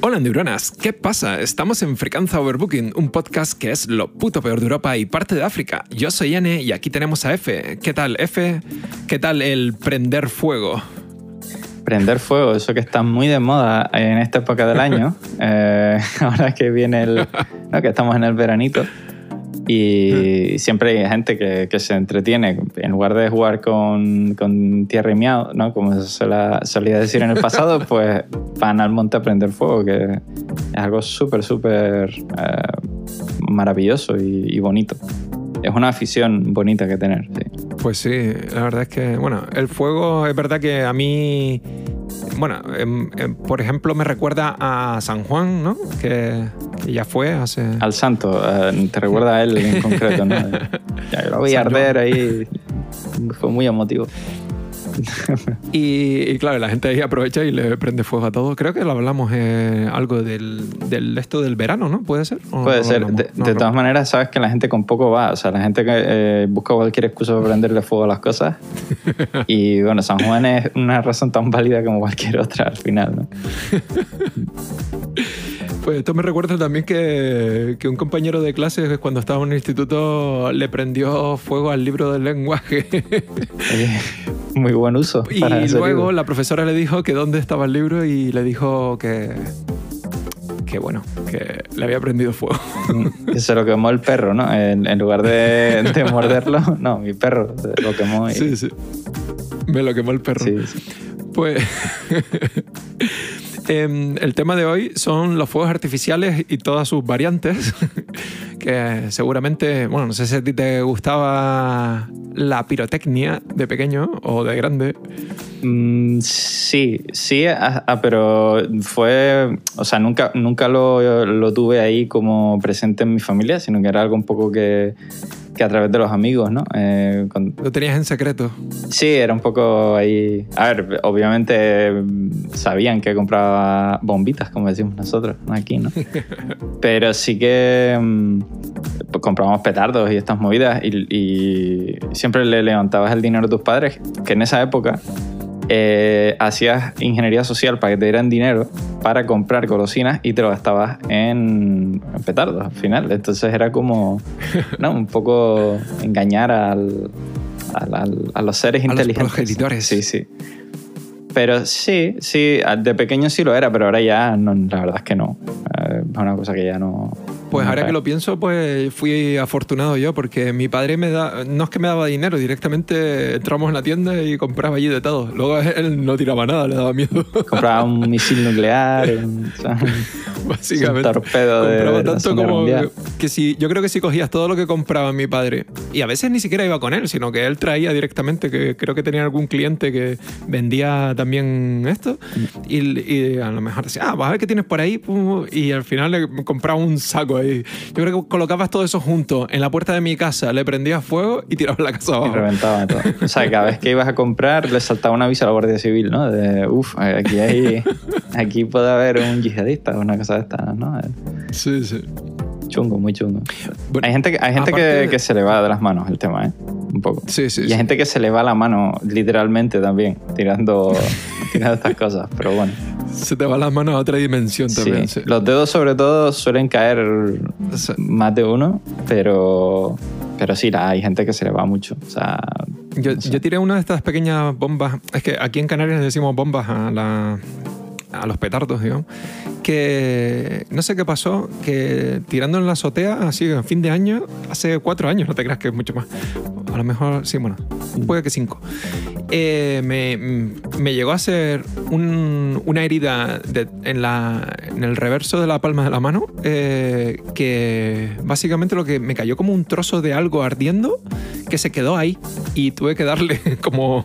Hola neuronas, ¿qué pasa? Estamos en Frecuencia Overbooking, un podcast que es lo puto peor de Europa y parte de África. Yo soy N y aquí tenemos a F. ¿Qué tal, F? ¿Qué tal el prender fuego? Prender fuego, eso que está muy de moda en esta época del año. eh, ahora que viene el. no, que estamos en el veranito. Y siempre hay gente que, que, se entretiene, en lugar de jugar con, con tierra y miau, ¿no? como se la, solía decir en el pasado, pues van al monte a prender fuego, que es algo súper, súper eh, maravilloso y, y, bonito. Es una afición bonita que tener. Sí. Pues sí, la verdad es que, bueno, el fuego es verdad que a mí bueno, eh, eh, por ejemplo, me recuerda a San Juan, ¿no? Que, que ya fue hace. Al santo, eh, te recuerda a él en concreto, ¿no? ya lo vi arder ahí. Fue muy emotivo. y, y, claro, la gente ahí aprovecha y le prende fuego a todo. Creo que lo hablamos eh, algo del, del, esto del verano, ¿no? ¿Puede ser? Puede ser. De, no, de todas maneras, sabes que la gente con poco va. O sea, la gente que eh, busca cualquier excusa para prenderle fuego a las cosas. y bueno, San Juan es una razón tan válida como cualquier otra al final, ¿no? Pues esto me recuerda también que, que, un compañero de clases cuando estaba en el instituto le prendió fuego al libro del lenguaje. Muy buen uso. Y luego libro. la profesora le dijo que dónde estaba el libro y le dijo que, que bueno, que le había prendido fuego. Que se lo quemó el perro, ¿no? En, en lugar de, de, morderlo, no, mi perro lo quemó. Y... Sí, sí. Me lo quemó el perro. Sí, sí. Pues eh, el tema de hoy son los fuegos artificiales y todas sus variantes, que seguramente, bueno, no sé si te gustaba la pirotecnia de pequeño o de grande. Mm, sí, sí, ah, pero fue, o sea, nunca, nunca lo, lo tuve ahí como presente en mi familia, sino que era algo un poco que que a través de los amigos, ¿no? Eh, con... ¿Lo tenías en secreto? Sí, era un poco ahí... A ver, obviamente sabían que compraba bombitas, como decimos nosotros, aquí, ¿no? Pero sí que pues, comprábamos petardos y estas movidas y, y siempre le levantabas el dinero a tus padres, que en esa época eh, hacías ingeniería social para que te dieran dinero para comprar golosinas y te lo gastabas en, en petardos al final. Entonces era como ¿no? un poco engañar al, al, al, a los seres a inteligentes. Los. Sí, sí. Pero sí, sí, de pequeño sí lo era, pero ahora ya no, la verdad es que no. Es una cosa que ya no, pues ahora que lo pienso, pues fui afortunado yo porque mi padre me da, no es que me daba dinero, directamente entramos en la tienda y compraba allí de todo. Luego él no tiraba nada, le daba miedo. Compraba un misil nuclear, un, básicamente. Un torpedo de, compraba tanto como que, que si yo creo que si cogías todo lo que compraba mi padre y a veces ni siquiera iba con él, sino que él traía directamente, que creo que tenía algún cliente que vendía también esto y, y a lo mejor decía, ah, vas a ver qué tienes por ahí y al final le compraba un saco ahí. Yo creo que colocabas todo eso junto en la puerta de mi casa, le prendías fuego y tirabas la casa abajo. Y reventaba todo. O sea, cada vez que ibas a comprar le saltaba un aviso a la Guardia Civil, ¿no? De, uff, aquí hay, aquí puede haber un yihadista o una cosa de estas, ¿no? Sí, sí. Chungo, muy chungo. Bueno, hay gente, hay gente que, de... que, se le va de las manos el tema, ¿eh? Un poco. Sí, sí. Y hay sí. gente que se le va la mano literalmente también, tirando, tirando estas cosas, pero bueno. Se te va las manos a otra dimensión también. Sí. Sí. Los dedos sobre todo suelen caer más de uno, pero, pero sí, hay gente que se le va mucho. O sea, yo, no sé. yo tiré una de estas pequeñas bombas, es que aquí en Canarias le decimos bombas a la a los petardos, digamos, que no sé qué pasó, que tirando en la azotea, así en fin de año, hace cuatro años, no te creas que es mucho más, a lo mejor, sí, bueno, puede que cinco, eh, me, me, llegó a hacer un, una herida de, en, la, en, el reverso de la palma de la mano, eh, que básicamente lo que me cayó como un trozo de algo ardiendo que se quedó ahí y tuve que darle como,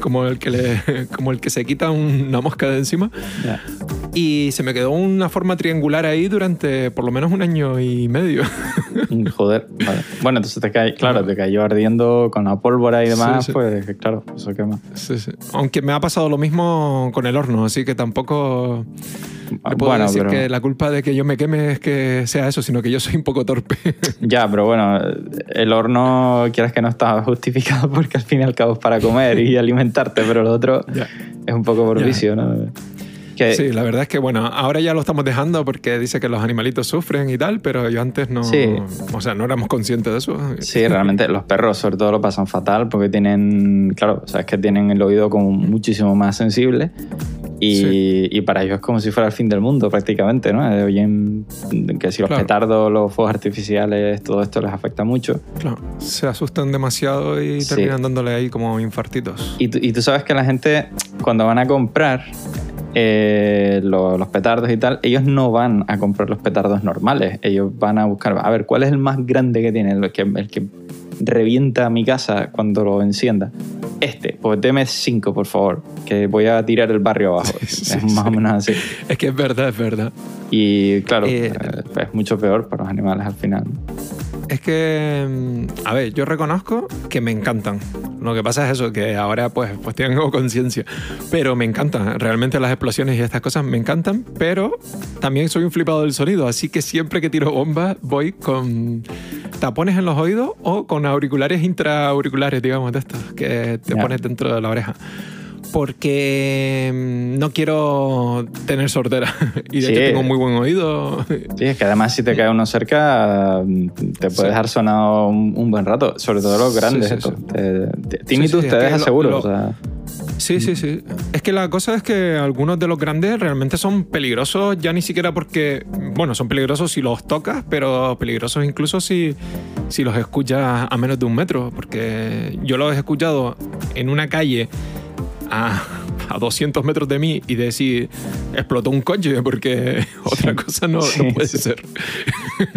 como, el, que le, como el que se quita una mosca de encima. Yeah. Y se me quedó una forma triangular ahí durante por lo menos un año y medio. Joder, vale. Bueno, entonces te cae, claro, te cayó ardiendo con la pólvora y demás, Sí, sí. pues claro, eso quema. Sí, sí. Aunque me ha pasado lo mismo con el horno, así que tampoco puedo Bueno, decir pero- que la culpa de que yo me queme es que sea eso, sino que yo soy un poco torpe. Ya, pero bueno, el horno, quieras que no está justificado porque al fin y al cabo es para comer y alimentarte, pero lo otro Ya. es un poco por Ya. vicio, ¿no? Que, Sí, la verdad es que bueno, ahora ya lo estamos dejando porque dice que los animalitos sufren y tal, pero yo antes no, Sí. o sea, no éramos conscientes de eso. Sí, realmente los perros sobre todo lo pasan fatal porque tienen, claro, o sea, es que tienen el oído como muchísimo más sensible y, Sí. y para ellos es como si fuera el fin del mundo prácticamente, ¿no? Eh, Oyen que si los Claro. petardos, los fuegos artificiales, todo esto les afecta mucho. Claro, se asustan demasiado y Sí. terminan dándole ahí como infartitos. Y tú, y tú sabes que la gente cuando van a comprar eh, lo- los petardos y tal, ellos no van a comprar los petardos normales, ellos van a buscar, a ver, ¿cuál es el más grande que tiene? El que, el que revienta mi casa cuando lo encienda. Este, pues deme cinco, por favor, que voy a tirar el barrio abajo. Sí, sí, es más o menos así. Es que es verdad, es verdad. Y claro, eh, es mucho peor para los animales al final. Es que, mm, a ver, yo reconozco que me encantan. Lo que pasa es eso, que ahora pues, pues tengo conciencia. Pero me encantan. Realmente las explosiones y estas cosas me encantan. Pero también soy un flipado del sonido. Así que siempre que tiro bombas voy con tapones en los oídos o con auriculares intraauriculares, digamos, de estos que te pones dentro de la oreja. Porque mm, no quiero tener sordera. Y de Sí. hecho tengo muy buen oído. Sí, es que además si te cae uno cerca, te puede Sí. dejar sonado un, un buen rato, sobre todo los grandes. Sí, estos. sí. Te- te- Tinnitus sí, te es que deja lo- seguro. lo- o sea, Sí, sí, sí. Es que la cosa es que algunos de los grandes realmente son peligrosos, ya ni siquiera porque, bueno, son peligrosos si los tocas, pero peligrosos incluso si, si los escuchas a menos de un metro, porque yo los he escuchado en una calle a, a 200 metros de mí y decir, explotó un coche, porque otra cosa no, no puede sí. ser.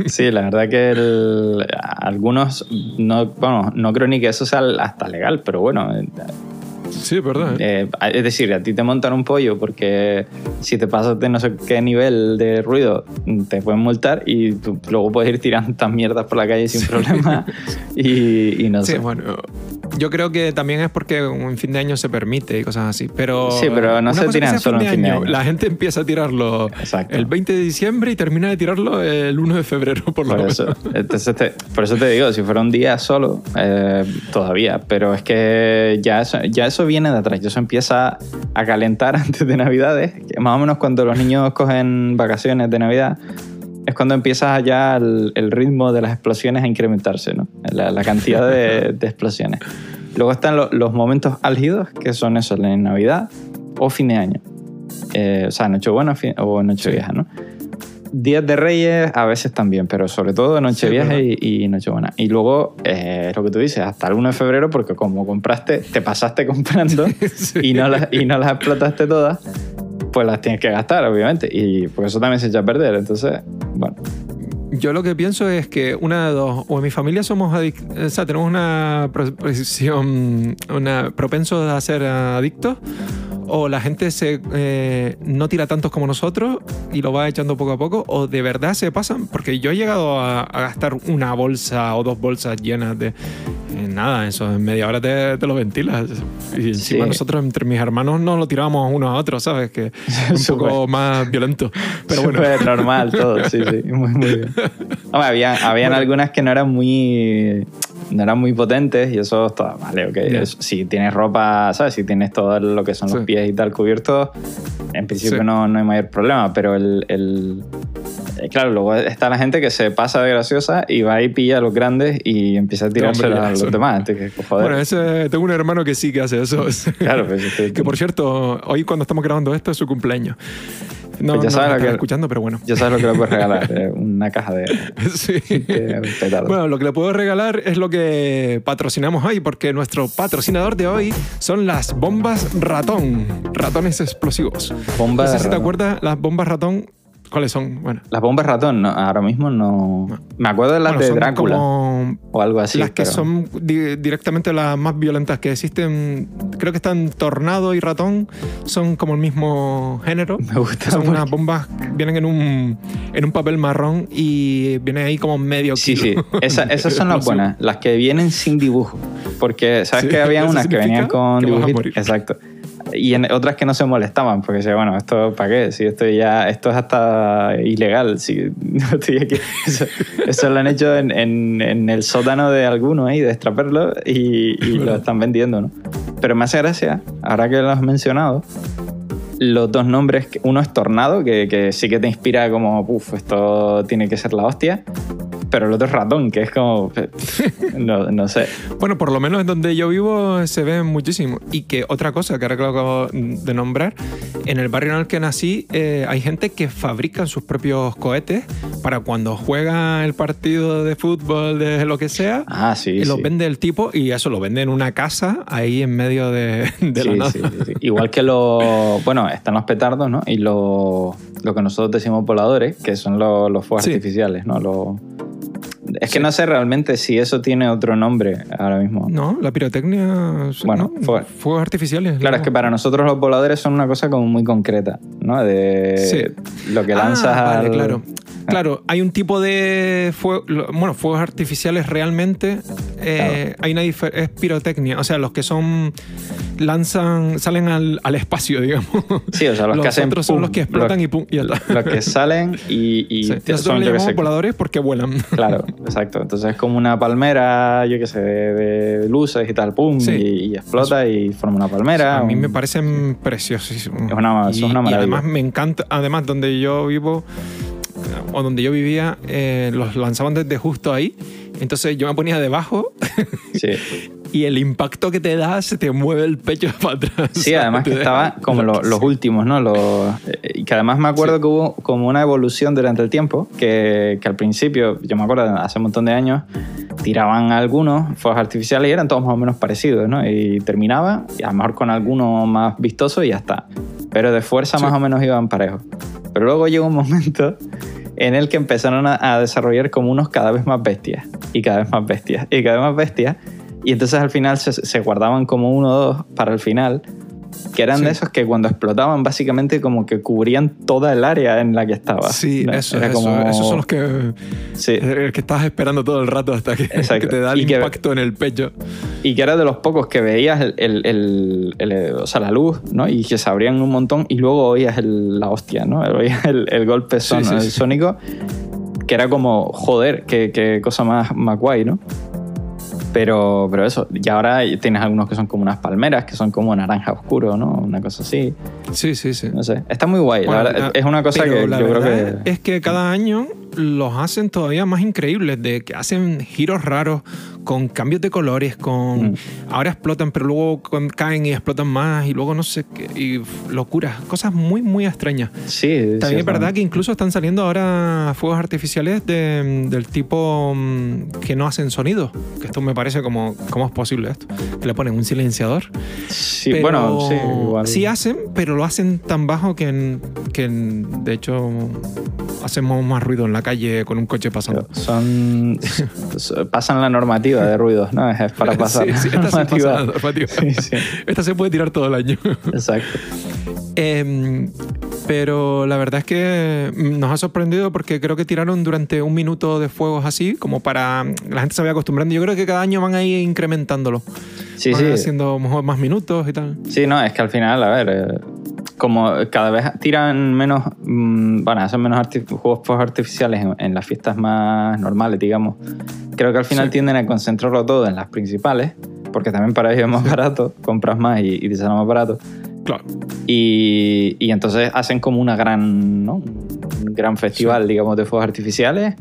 sí, la verdad que el- algunos, no, bueno, no creo ni que eso sea hasta legal, pero bueno. Sí, es verdad. ¿eh? eh, es decir, a ti te montan un pollo porque si te pasas de no sé qué nivel de ruido te pueden multar y tú luego puedes ir tirando estas mierdas por la calle sin problema y, y no Sí, sé. bueno, yo creo que también es porque en fin de año se permite y cosas así. Pero Sí, pero no se tiran solo en fin de año. La gente empieza a tirarlo Exacto. el 20 de diciembre y termina de tirarlo el 1 de febrero, por lo Por menos. eso, entonces te, por eso te digo, si fuera un día solo, eh, todavía, pero es que ya eso, ya eso viene de atrás, eso empieza a calentar antes de Navidades, más o menos cuando los niños cogen vacaciones de Navidad, es cuando empieza ya el, el ritmo de las explosiones a incrementarse, ¿no? La, la cantidad de, de explosiones. Luego están lo- los momentos álgidos, que son eso, en Navidad o fin de año. Eh, o sea, Nochebuena o Nochevieja, ¿no? Días de Reyes a veces también, pero sobre todo Nochevieja ¿verdad? y, y Nochebuena. Y luego, eh, es lo que tú dices, hasta el 1 de febrero, porque como compraste, te pasaste comprando Sí. y, no las, y no las explotaste todas, pues las tienes que gastar, obviamente. Y por eso también se echa a perder. Entonces, bueno, Yo lo que pienso es que una de dos, o en mi familia somos adic- o sea, tenemos una una propenso a ser adictos, o la gente se eh, no tira tantos como nosotros y lo va echando poco a poco, o de verdad se pasan, porque yo he llegado a, a gastar una bolsa o dos bolsas llenas de eh, nada, eso en media hora te, te lo ventilas. Y encima Sí. nosotros entre mis hermanos no lo tirábamos uno a otro, ¿sabes? Que es un poco más violento. Pero bueno. Súper normal todo, sí, sí. Muy, muy bien. Hombre, había, habían Bueno. algunas que no eran muy no eran muy potentes y eso está vale, ok. Es- si tienes ropa, ¿sabes? Si tienes todo lo que son los Sí. pies y tal cubiertos, en principio Sí. no, no hay mayor problema, pero el, el- eh, Claro, luego está la gente que se pasa de graciosa y va y pilla a los grandes y empieza a tirarse hombre, a los demás. Entonces, que, joder. Bueno, ese, tengo un hermano que sí que hace eso. Claro, pues, este- que por cierto, hoy cuando estamos grabando esto es su cumpleaños. No, Pues ya no sabes lo que- escuchando, pero bueno. Ya sabes lo que le puedes regalar, eh, una caja de, Sí. de. Bueno, lo que le puedo regalar es lo que patrocinamos hoy, porque nuestro patrocinador de hoy son las bombas ratón, ratones explosivos. Bomba no sé si te acuerdas, las bombas ratón, ¿cuáles son? Bueno, Las bombas ratón, no, ahora mismo no. Me acuerdo de las bueno, de Drácula como o algo así. las que pero- son di- directamente las más violentas que existen. Creo que están tornado y ratón, son como el mismo género. Me gusta. Son porque- unas bombas que vienen en un, en un papel marrón y viene ahí como medio Sí, sí, kilo. Esa- esas son las buenas, las que vienen sin dibujo. Porque, ¿sabes Sí, que había unas que venían con dibujitos? Exacto. Y en otras que no se molestaban, porque decía, bueno, esto para qué, si esto ya, esto es hasta ilegal, si no estoy aquí. Eso, eso lo han hecho en, en- en el sótano de alguno ahí, de extraperlo, y, y lo están vendiendo, ¿no? Pero me hace gracia, ahora que lo has mencionado, los dos nombres, uno es Tornado, que, que sí que te inspira como, uff, esto tiene que ser la hostia, pero el otro es Ratón, que es como, no, no sé. Bueno, por lo menos en donde yo vivo se ve muchísimo. Y que otra cosa que ahora que lo acabo de nombrar, en el barrio en el que nací eh, hay gente que fabrica sus propios cohetes para cuando juega el partido de fútbol, de lo que sea, Ah, sí, y los sí. vende el tipo y eso lo vende en una casa ahí en medio de, de la Sí, nada. sí, sí, sí. Igual que los. Bueno, están los petardos, ¿no? Y lo, lo que nosotros decimos voladores, que son los, los fuegos artificiales, ¿no? Los- es que no sé realmente si eso tiene otro nombre ahora mismo. No, la pirotecnia. Bueno, ¿no? fue- fuegos artificiales. Claro, es que para nosotros los voladores son una cosa como muy concreta, ¿no? De Sí. lo que Ah, lanzas vale, al- claro. Claro, hay un tipo de fuego, bueno, fuegos artificiales realmente. eh, Hay una es pirotecnia, o sea, los que son lanzan, salen al, al espacio, digamos. Sí, o sea, los, que hacen. otros son los que explotan los- y pum, y ya está. Los que salen y, y Sí, te- son, yo que sé, voladores porque vuelan. Claro, exacto. Entonces es como una palmera, yo qué sé, de, de luces y tal, pum, Sí. y, y explota y forma una palmera. A mí un- me parecen preciosísimos. Es una- y, una y maravilla. además me encanta, además donde yo vivo o donde yo vivía, eh, los lanzaban desde justo ahí. Entonces yo me ponía debajo Sí, y el impacto que te da se te mueve el pecho para atrás. sí además que estaba como lo- los loquísimo. últimos, ¿no? Los, eh, y que además me acuerdo Sí. que hubo como una evolución durante el tiempo, que, que al principio, yo me acuerdo hace un montón de años, tiraban algunos fuegos artificiales y eran todos más o menos parecidos, ¿no? Y terminaba, y a lo mejor con alguno más vistoso y ya está. Pero de fuerza Sí. más o menos iban parejos. Pero luego llegó un momento en el que empezaron a, a desarrollar como unos cada vez más bestias y cada vez más bestias y cada vez más bestias y entonces al final se, se guardaban como uno o dos para el final que eran Sí. de esos que cuando explotaban básicamente como que cubrían toda el área en la que estaba Sí, ¿no? eso, eso. como- Esos son los que, Sí. el que estás esperando todo el rato hasta que, que te da el Y que- impacto en el pecho. y que era de los pocos que veías el, el- el- el- o sea, la luz, ¿no? Y que se abrían un montón y luego oías el- la hostia, ¿no? Oías el, el golpe son- sí. sónico, que era como, joder, qué, qué cosa más, más guay, ¿no? Pero, pero eso, y ahora tienes algunos que son como unas palmeras, que son como naranja oscuro, ¿no? Una cosa así. Sí, sí, sí. No sé. Está muy guay. Bueno, la verdad, la- es una cosa que la yo creo que. Es que cada año los hacen todavía más increíbles, de que hacen giros raros, con cambios de colores, con... Mm. Ahora explotan, pero luego caen y explotan más, y luego no sé qué, y locuras, cosas muy, muy extrañas. Sí, También sí, es verdad que incluso están saliendo ahora fuegos artificiales de- del tipo mm, que no hacen sonido, que esto me parece como, ¿cómo es posible esto? Que le ponen un silenciador. Sí, Pero bueno, sí, igual. Sí hacen, pero lo hacen tan bajo que, en- que en- de hecho hacemos más ruido en la calle con un coche pasando. Son. so- pasan la normativa de ruidos, ¿no? Es para pasar. Sí, sí, la esta pasa normativa. Sí, se puede tirar todo el año. Exacto. Em, pero la verdad es que nos ha sorprendido porque creo que tiraron durante un minuto de fuegos así, como para la gente se vaya acostumbrando. Yo creo que cada año van a ir incrementándolo. Sí, van sí. haciendo mejor más minutos y tal. Sí, no, es que al final, a ver, eh, como cada vez tiran menos, mm, bueno, hacen menos arti- juegos artificiales en, en las fiestas más normales, digamos, creo que al final Sí. tienden a concentrarlo todo en las principales, porque también para ellos es más barato, compras más y, y te sale más barato. Claro. Y, y entonces hacen como una gran, ¿no? Un gran festival, digamos, de fuegos artificiales.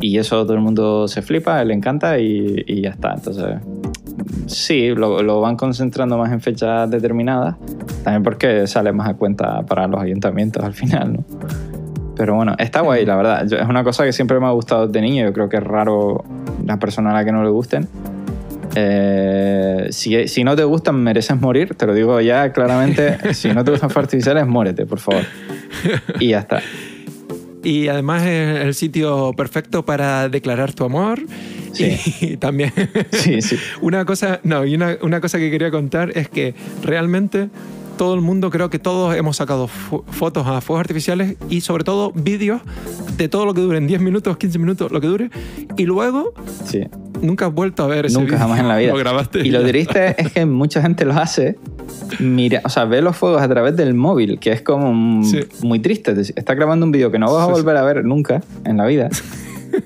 Y eso todo el mundo se flipa, le encanta y, y ya está. Entonces, sí, lo, lo van concentrando más en fechas determinadas. También porque sale más a cuenta para los ayuntamientos al final, ¿no? Pero bueno, está guay, la verdad. Yo- es una cosa que siempre me ha gustado de niño. Yo creo que es raro la persona a la que no le gusten. Eh, si, si no te gustan, mereces morir. Te lo digo ya claramente. si no te gustan fuegos artificiales, muérete, por favor. Y ya está. Y además es el sitio perfecto para declarar tu amor. Sí. Y también Sí, sí. una cosa, no, y una, una cosa que quería contar es que realmente todo el mundo, creo que todos hemos sacado fo- fotos a fuegos artificiales y sobre todo vídeos de todo lo que duren 10 minutos, 15 minutos, lo que dure. Y luego sí. nunca has vuelto a ver ese Nunca vídeo. jamás en la vida. Lo grabaste. Y lo triste es que mucha gente lo hace. Mira, o sea, ve los fuegos a través del móvil, que es como Sí. muy triste. Está grabando un vídeo que no vas a volver a ver nunca en la vida.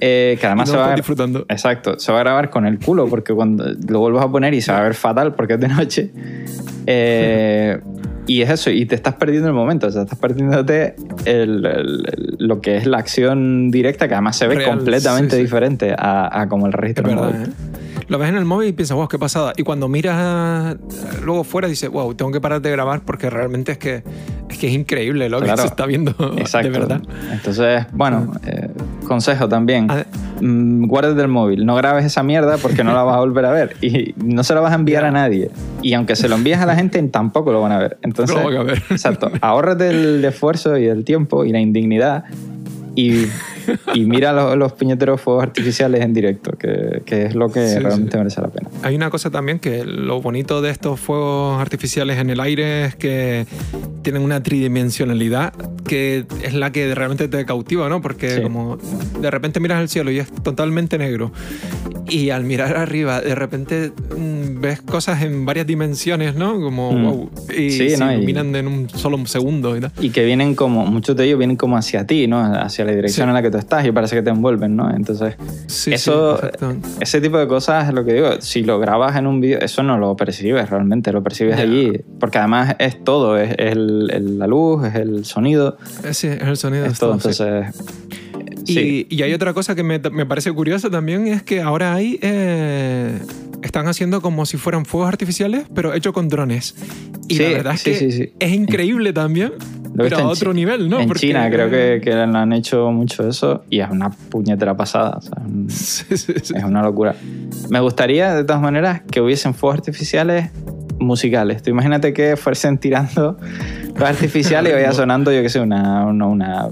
Eh, que además se va a disfrutando. Exacto, se va a grabar con el culo porque cuando lo vuelvas a poner y se va a ver fatal porque es de noche. Eh, Y es eso, y te estás perdiendo el momento, o sea, estás perdiéndote el, el- lo que es la acción directa, que además se ve Real, completamente sí, sí. diferente a, a como el Es registro verdad, móvil. ¿eh? Lo ves en el móvil y piensas, wow, qué pasada. Y cuando miras luego fuera dices, wow, tengo que parar de grabar porque realmente es que es, que es increíble lo Claro. que se está viendo Exacto. de verdad. Entonces, bueno, eh, consejo también. Mm, guárdate el móvil, no grabes esa mierda porque no la vas a volver a ver y no se la vas a enviar a nadie. Y aunque se lo envíes a la gente, tampoco lo van a ver. Entonces, No a ver. exacto, ahórrate el esfuerzo y el tiempo y la indignidad y, y mira los, los puñeteros fuegos artificiales en directo, que, que es lo que Sí, realmente sí. merece la pena. Hay una cosa también que lo bonito de estos fuegos artificiales en el aire es que tienen una tridimensionalidad que es la que realmente te cautiva, ¿no? Porque Sí. como de repente miras al cielo y es totalmente negro y al mirar arriba de repente mm, ves cosas en varias dimensiones, ¿no? Como Mm. wow, y Sí, se ¿no? Y- iluminan en un solo segundo y tal. Y que vienen como, muchos de ellos vienen como hacia ti, ¿no? Hacia la dirección Sí. en la que tú estás y parece que te envuelven, ¿no? Entonces, Sí, Eso-. Ese tipo de cosas es lo que digo. Si lo grabas en un vídeo, eso no lo percibes realmente, lo percibes Ya. allí. Porque además es todo: es el- el- la luz, es el sonido, Eh, Sí, es el sonido. es todo. todo. Entonces, Y, sí. y hay otra cosa que me, me parece curiosa también, es que ahora hay... eh, están haciendo como si fueran fuegos artificiales, pero hecho con drones. Y la Sí, verdad es que sí, sí. es increíble también, pero a otro Chi- nivel, ¿no? en Porque- China creo que, que han hecho mucho eso y es una puñetera pasada. o sea, es una locura. Me gustaría, de todas maneras, que hubiesen fuegos artificiales musicales. Tú imagínate que fuesen tirando fuegos artificiales y vaya sonando, yo qué sé, una, una, una,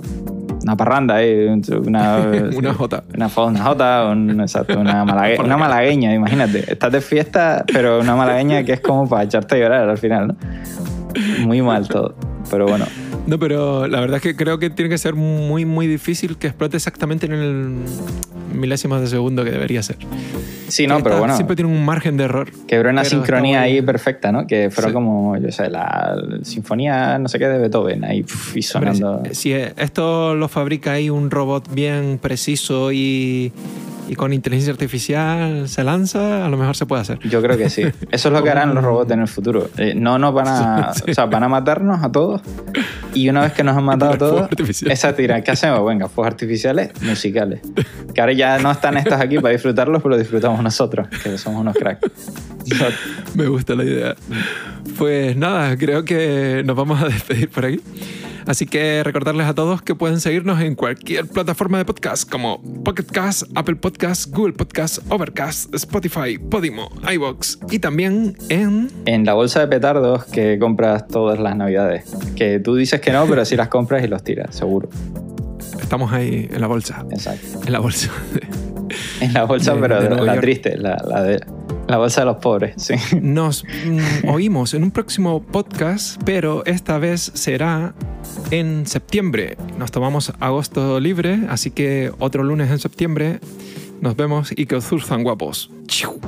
una parranda, ahí, una, Una jota. Una, una jota, un- exacto, una, malague- una malagueña, imagínate. Estás de fiesta, pero una malagueña que es como para echarte a llorar al final, ¿no? Muy mal todo. Pero bueno, No, pero la verdad es que creo que tiene que ser muy, muy difícil que explote exactamente en el milésimo de segundo que debería ser. sí, no, Que pero bueno. Siempre tiene un margen de error. Quebró una sincronía ahí perfecta, ¿no? Que fuera Sí. como, yo sé, la sinfonía no sé qué de Beethoven ahí pf, y Hombre, sonando. si, si esto lo fabrica ahí un robot bien preciso y, y con inteligencia artificial se lanza, a lo mejor se puede hacer. Yo creo que sí. Eso es lo que harán los robots en el futuro. Eh, no nos van a. Sí. O sea, van a matarnos a todos. Y una vez que nos han matado todos, esa tira. ¿Qué hacemos? Venga, fuegos artificiales musicales. Que ahora ya no están estos aquí para disfrutarlos, pero disfrutamos nosotros, que somos unos cracks. Me gusta la idea. Pues nada, creo que nos vamos a despedir por aquí. Así que recordarles a todos que pueden seguirnos en cualquier plataforma de podcast como Pocket Cast, Apple Podcast, Google Podcast, Overcast, Spotify, Podimo, iVoox y también en... En la bolsa de petardos que compras todas las navidades. Que tú dices que no, pero sí las compras y los tiras, seguro. Estamos ahí en la bolsa. Exacto. En la bolsa. En la bolsa, De- pero de la, triste, la, la de, la bolsa de los pobres, sí. Nos mm, oímos en un próximo podcast, pero esta vez será en septiembre. Nos tomamos agosto libre, así que otro lunes en septiembre nos vemos y que os zurzan guapos. Chiu.